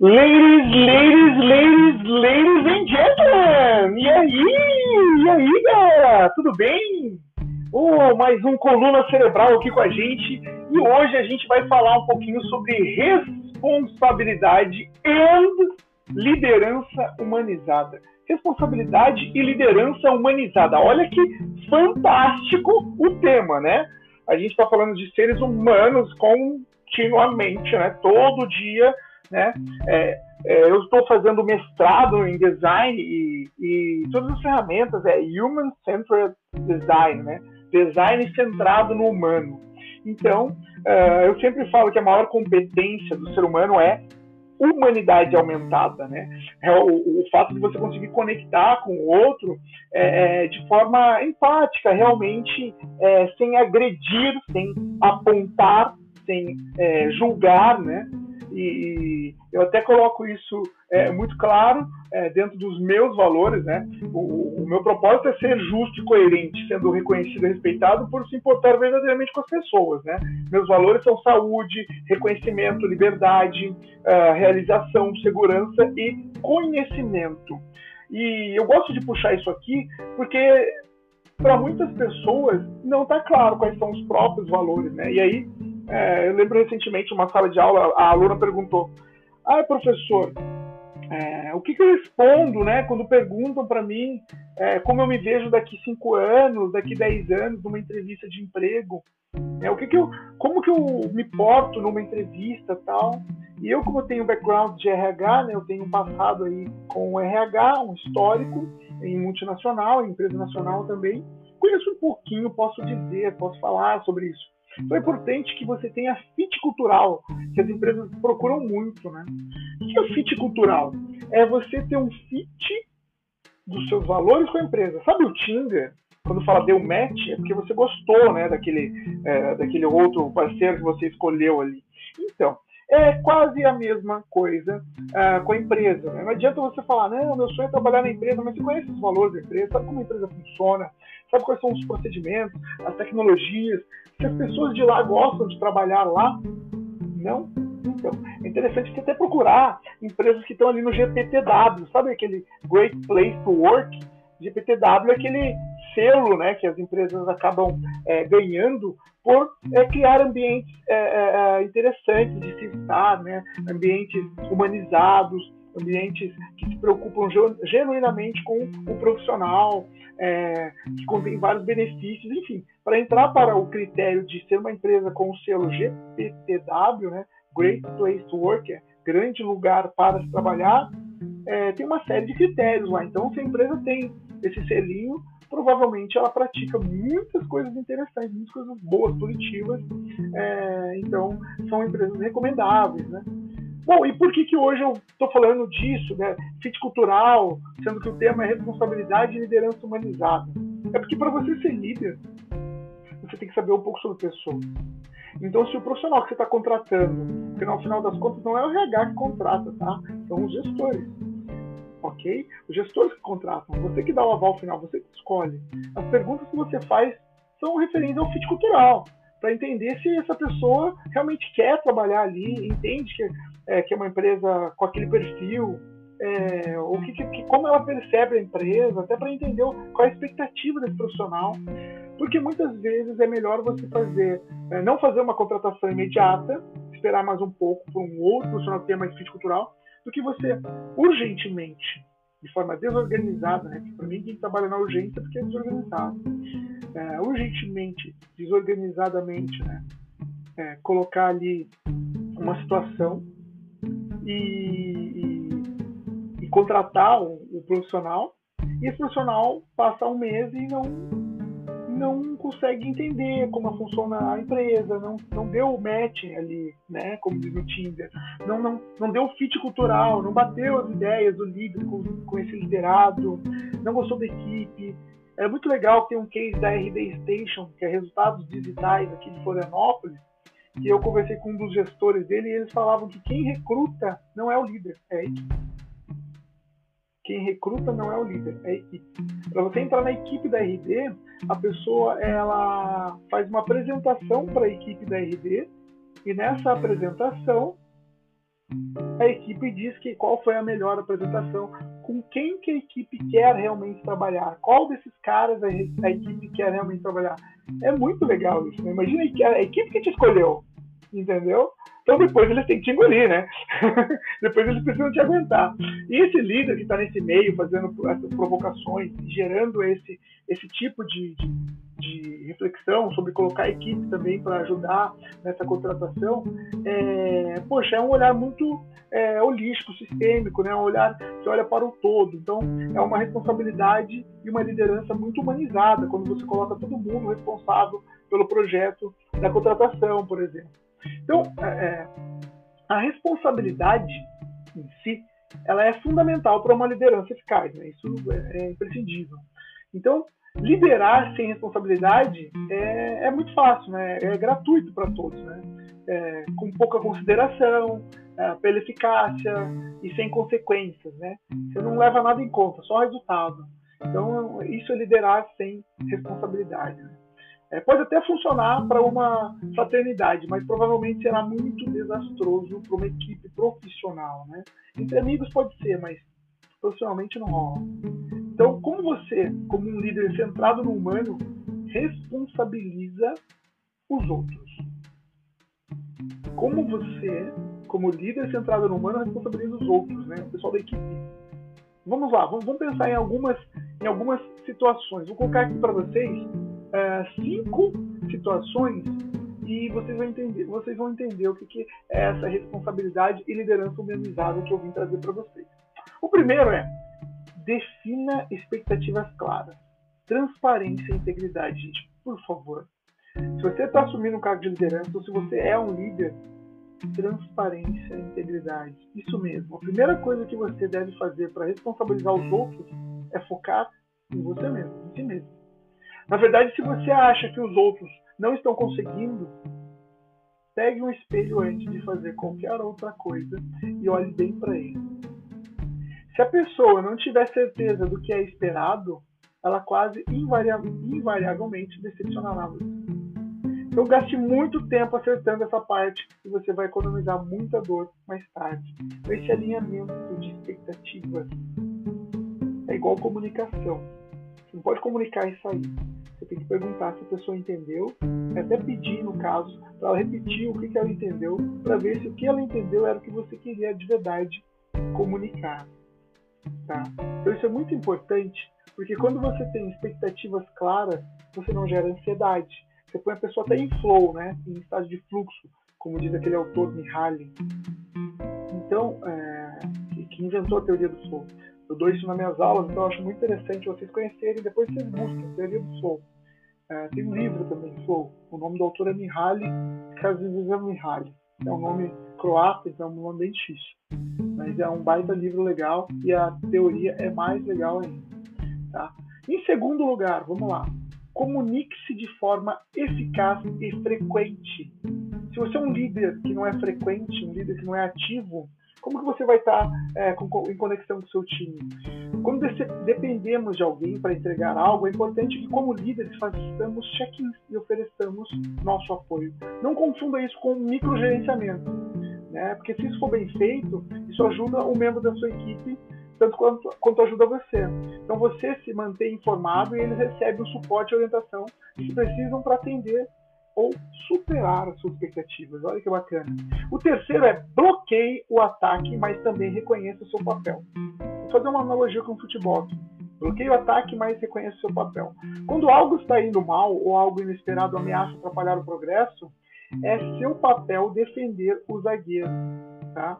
Ladies, ladies, ladies, ladies and gentlemen! E aí? E aí, galera? Tudo bem? Oh, mais um Coluna Cerebral aqui com a gente. E hoje a gente vai falar um pouquinho sobre responsabilidade e liderança humanizada. Responsabilidade e liderança humanizada. Olha que fantástico o tema, né? A gente está falando de seres humanos continuamente, né? Todo dia né? É, é, eu estou fazendo mestrado em design e, e todas as ferramentas é Human Centered Design, né? Design centrado no humano. Então, uh, eu sempre falo que a maior competência do ser humano é humanidade aumentada, né? É o, o, fato de você conseguir conectar com o outro é, é de forma empática, realmente, é, sem agredir, sem apontar, sem é, julgar, né? E, eu até coloco isso é, muito claro é, dentro dos meus valores, né? O, o, meu propósito é ser justo e coerente, sendo reconhecido e respeitado por se importar verdadeiramente com as pessoas, né? Meus valores são saúde, reconhecimento, liberdade, uh, realização, segurança e conhecimento. E eu gosto de puxar isso aqui porque para muitas pessoas não está claro quais são os próprios valores, né? E aí é, eu lembro recentemente, uma sala de aula, a aluna perguntou: Ah, professor, é, o que, que, eu respondo, né, quando perguntam para mim é, como eu me vejo daqui cinco anos, daqui dez anos, numa entrevista de emprego? É, o que, que eu, como que eu me porto numa entrevista tal? E eu, como eu tenho background de RH, né, eu tenho um passado aí com o RH, um histórico em multinacional, em empresa nacional também, conheço um pouquinho, posso dizer, posso falar sobre isso. Então é importante que você tenha fit cultural, que as empresas procuram muito, né? O que é fit cultural? É você ter um fit dos seus valores com a empresa. Sabe o Tinder? Quando fala deu match, é porque você gostou, né, daquele, é, daquele outro parceiro que você escolheu ali. Então, é quase a mesma coisa uh, com a empresa. Né? Não adianta você falar, não, meu sonho é trabalhar na empresa, mas você conhece os valores da empresa, sabe como a empresa funciona, sabe quais são os procedimentos, as tecnologias, se as pessoas de lá gostam de trabalhar lá, não. Então, é interessante você até procurar empresas que estão ali no GPTW, sabe aquele Great Place to Work? GPTW é aquele selo né, que as empresas acabam é, ganhando por é, criar ambientes é, é, é interessantes de se estar, né, ambientes humanizados, ambientes que se preocupam genuinamente com o profissional, é, que contém vários benefícios, enfim, para entrar para o critério de ser uma empresa com o selo GPTW, né, Great Place to Work, é grande lugar para se trabalhar, é, tem uma série de critérios lá. Então, se a empresa tem esse selinho, provavelmente ela pratica muitas coisas interessantes, muitas coisas boas, positivas. É, então, são empresas recomendáveis, né? Bom, e por que, que hoje eu estou falando disso, né? Fit cultural, sendo que o tema é responsabilidade e liderança humanizada? É porque para você ser líder, você tem que saber um pouco sobre pessoas. Então, se o profissional que você está contratando, porque no final das contas não é o RH que contrata, tá? São os gestores. Ok? Os gestores que contratam, você que dá o aval final, você que escolhe. As perguntas que você faz são referentes ao fit cultural, para entender se essa pessoa realmente quer trabalhar ali, entende que é, que é uma empresa com aquele perfil, é, ou que, que, como ela percebe a empresa, até para entender qual é a expectativa desse profissional. Porque muitas vezes é melhor você fazer, é, não fazer uma contratação imediata, esperar mais um pouco para um outro profissional ter mais fit cultural, do que você urgentemente, de forma desorganizada, né? Para mim, quem trabalha na urgência é porque é desorganizado. É, urgentemente, desorganizadamente, né? É, colocar ali uma situação e, e, e contratar o, o, profissional, e esse profissional passa um mês e não, não consegue entender como funciona a empresa, não, não deu o match ali, né, como diz no Tinder, não, não, não deu o fit cultural, não bateu as ideias do líder com, com esse liderado, não gostou da equipe. É muito legal ter um case da RD Station, que é resultados digitais aqui de Florianópolis, que eu conversei com um dos gestores dele e eles falavam que quem recruta não é o líder, é a equipe. Quem recruta não é o líder, é a equipe. Para você entrar na equipe da RD, a pessoa ela faz uma apresentação para a equipe da RD e nessa apresentação a equipe diz que qual foi a melhor apresentação, com quem que a equipe quer realmente trabalhar, qual desses caras a, equipe quer realmente trabalhar. É muito legal isso, né? Imagina a equipe que te escolheu, entendeu? Então depois eles têm que te engolir, né? depois eles precisam te aguentar. E esse líder que está nesse meio, fazendo essas provocações, gerando esse, esse tipo de, de, de reflexão sobre colocar a equipe também para ajudar nessa contratação, é, poxa, é um olhar muito é, holístico, sistêmico, né? um olhar que olha para o todo. Então, é uma responsabilidade e uma liderança muito humanizada quando você coloca todo mundo responsável pelo projeto da contratação, por exemplo. Então, é, é a responsabilidade em si, ela é fundamental para uma liderança eficaz, né? isso é, é imprescindível. Então, liderar sem responsabilidade é, é muito fácil, né? é gratuito para todos, né? É, com pouca consideração, é, pela eficácia e sem consequências. Né? Você não leva nada em conta, só resultado. Então, isso é liderar sem responsabilidade. Né? É, pode até funcionar para uma fraternidade, mas provavelmente será muito desastroso para uma equipe profissional. Né? Entre amigos pode ser, mas profissionalmente não rola. Então, como você, como um líder centrado no humano, responsabiliza os outros? Como você, como líder centrado no humano, responsabiliza os outros, né? o pessoal da equipe? Vamos lá, vamos, vamos pensar em algumas, em algumas situações. Vou colocar aqui para vocês é, cinco situações e vocês vão entender, vocês vão entender o que, que é essa responsabilidade e liderança humanizada que eu vim trazer para vocês. O primeiro é defina expectativas claras. Transparência e integridade, gente, por favor. Se você está assumindo um cargo de liderança ou se você é um líder, transparência e integridade. Isso mesmo. A primeira coisa que você deve fazer para responsabilizar os outros é focar em você mesmo, em si mesmo. Na verdade, se você acha que os outros não estão conseguindo, pegue um espelho antes de fazer qualquer outra coisa e olhe bem para ele. Se a pessoa não tiver certeza do que é esperado, ela quase invariavelmente decepcionará você. Então gaste muito tempo acertando essa parte e você vai economizar muita dor mais tarde. Esse alinhamento de expectativas é igual comunicação. Você não pode comunicar isso aí. Tem que perguntar se a pessoa entendeu, até pedir, no caso, para ela repetir o que, que ela entendeu, para ver se o que ela entendeu era o que você queria de verdade comunicar. Tá? Então isso é muito importante, porque quando você tem expectativas claras, você não gera ansiedade. Você põe a pessoa até em flow, né? em estado de fluxo, como diz aquele autor Mihaly. Então, é, que inventou a teoria do flow. Eu dou isso nas minhas aulas, então eu acho muito interessante vocês conhecerem, depois vocês buscam, teoria do flow. É, tem um livro também, Flow. O nome do autor é Mihaly Csikszentmihalyi. É um nome croata, então é um nome bem difícil. Mas é um baita livro legal e a teoria é mais legal ainda. Tá? Em segundo lugar, vamos lá. Comunique-se de forma eficaz e frequente. Se você é um líder que não é frequente, um líder que não é ativo, como que você vai estar é, com, em conexão com o seu time? Quando dependemos de alguém para entregar algo, é importante que, como líderes, façamos check-ins e ofereçamos nosso apoio. Não confunda isso com microgerenciamento, né? porque se isso for bem feito, isso ajuda o membro da sua equipe tanto quanto, quanto ajuda você. Então você se mantém informado e eles recebem o suporte e orientação que precisam para atender ou superar as suas expectativas. Olha que bacana. O terceiro é bloqueie o ataque, mas também reconheça o seu papel. Vou fazer uma analogia com o futebol. Bloqueie o ataque, mas reconheça o seu papel. Quando algo está indo mal ou algo inesperado ameaça atrapalhar o progresso, é seu papel defender o zagueiro. Tá?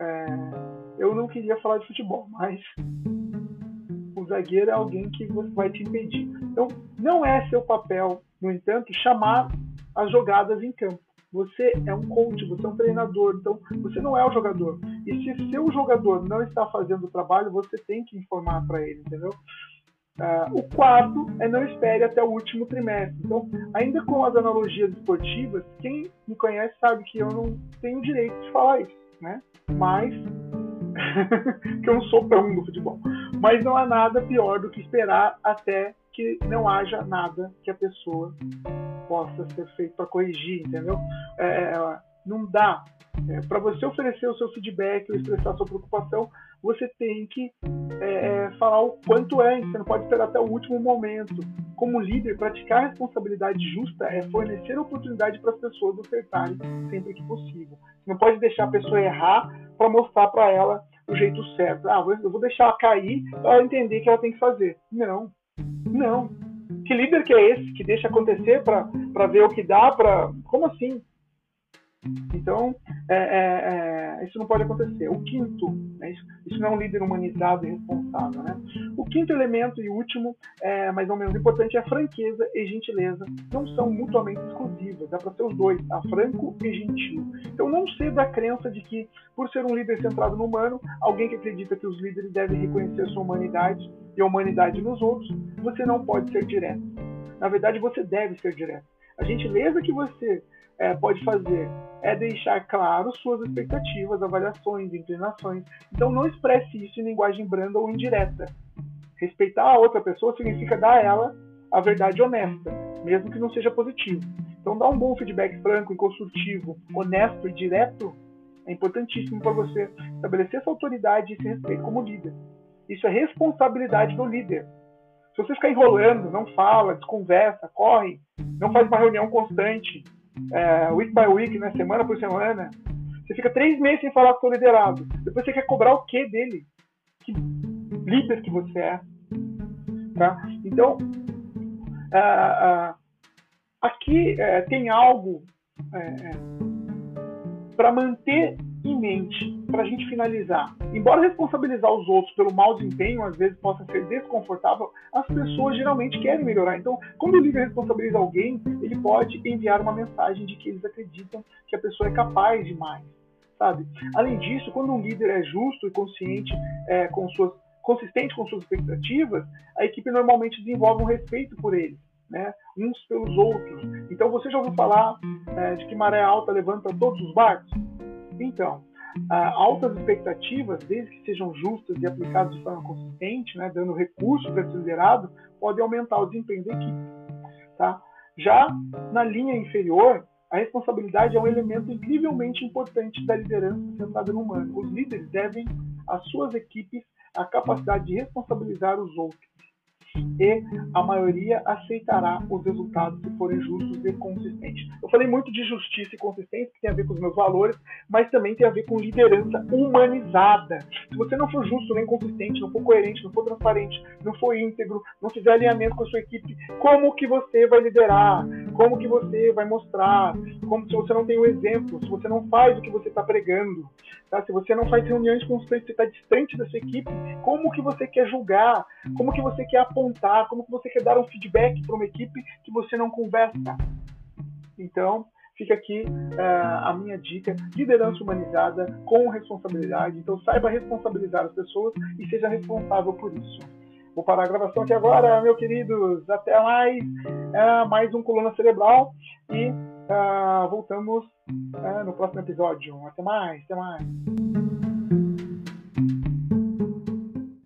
É, eu não queria falar de futebol, mas zagueiro é alguém que vai te impedir. Então, não é seu papel no entanto, chamar as jogadas em campo. Você é um coach, você é um treinador, então você não é o jogador. E se seu jogador não está fazendo o trabalho, você tem que informar para ele, entendeu? Uh, o quarto é não espere até o último trimestre. Então, ainda com as analogias esportivas, quem me conhece sabe que eu não tenho direito de falar isso, né? Mas que eu não sou tão do futebol. Mas não há nada pior do que esperar até que não haja nada que a pessoa possa ser feito para corrigir, entendeu? É, Não dá. É, Para você oferecer o seu feedback ou expressar sua preocupação, você tem que é, é, falar o quanto é, você não pode esperar até o último momento. Como líder, praticar responsabilidade justa é fornecer oportunidade para as pessoas acertarem sempre que possível. Você não pode deixar a pessoa errar para mostrar para ela o jeito certo. Ah, eu vou deixar ela cair para ela entender o que ela tem que fazer. Não, não. Que líder que é esse que deixa acontecer para ver o que dá? Pra... Como assim? Então, é, é, é, isso não pode acontecer. O quinto, né, isso, isso, não é um líder humanizado e responsável. Né? O quinto elemento e último, é, mas não menos importante, é franqueza e gentileza. Não são mutuamente exclusivas, dá para ser os dois, tá? franco e gentil. Então, não ser da crença de que, por ser um líder centrado no humano, alguém que acredita que os líderes devem reconhecer sua humanidade e a humanidade nos outros, você não pode ser direto. Na verdade, você deve ser direto. A gentileza que você é, pode fazer é deixar claro suas expectativas, avaliações, inclinações. Então não expresse isso em linguagem branda ou indireta. Respeitar a outra pessoa significa dar a ela a verdade honesta, mesmo que não seja positivo. Então dar um bom feedback franco e construtivo, honesto e direto é importantíssimo para você estabelecer essa autoridade e esse respeito como líder. Isso é responsabilidade do líder. Se você ficar enrolando, não fala, desconversa, corre, não faz uma reunião constante, é, week by week, né, semana por semana, você fica três meses sem falar com o seu liderado. Depois você quer cobrar o quê dele? Que líder que você é. Tá? Então, uh, uh, aqui uh, tem algo para manter em mente, para a gente finalizar. Embora responsabilizar os outros pelo mau desempenho às vezes possa ser desconfortável, as pessoas geralmente querem melhorar. Então, quando o líder responsabiliza alguém, ele pode enviar uma mensagem de que eles acreditam que a pessoa é capaz de mais, sabe? Além disso, quando um líder é justo e consciente é, com suas consistente com suas expectativas, a equipe normalmente desenvolve um respeito por ele. Né, uns pelos outros. Então, você já ouviu falar é, de que maré alta levanta todos os barcos? Então, altas expectativas, desde que sejam justas e aplicadas de forma consistente, né, dando recursos para esse liderado, podem aumentar o desempenho da equipe. Tá? Já na linha inferior, a responsabilidade é um elemento incrivelmente importante da liderança centrada no humano. Os líderes devem às suas equipes a capacidade de responsabilizar os outros e a maioria aceitará os resultados se forem justos e consistentes. Eu falei muito de justiça e consistência, que tem a ver com os meus valores, mas também tem a ver com liderança humanizada. Se você não for justo nem consistente, não for coerente, não for transparente, não for íntegro, não fizer alinhamento com a sua equipe, como que você vai liderar? Como que você vai mostrar? Como se você não tem o um exemplo, se você não faz o que você está pregando, tá? se você não faz reuniões constantes, você está distante da sua equipe, como que você quer julgar? Como que você quer apontar apontar, como que você quer dar um feedback para uma equipe que você não conversa. Então, fica aqui uh, a minha dica: liderança humanizada com responsabilidade. Então, saiba responsabilizar as pessoas e seja responsável por isso. Vou parar a gravação aqui agora, meus queridos. Até mais. Uh, mais um Coluna Cerebral. E uh, voltamos no próximo episódio. Até mais, até mais.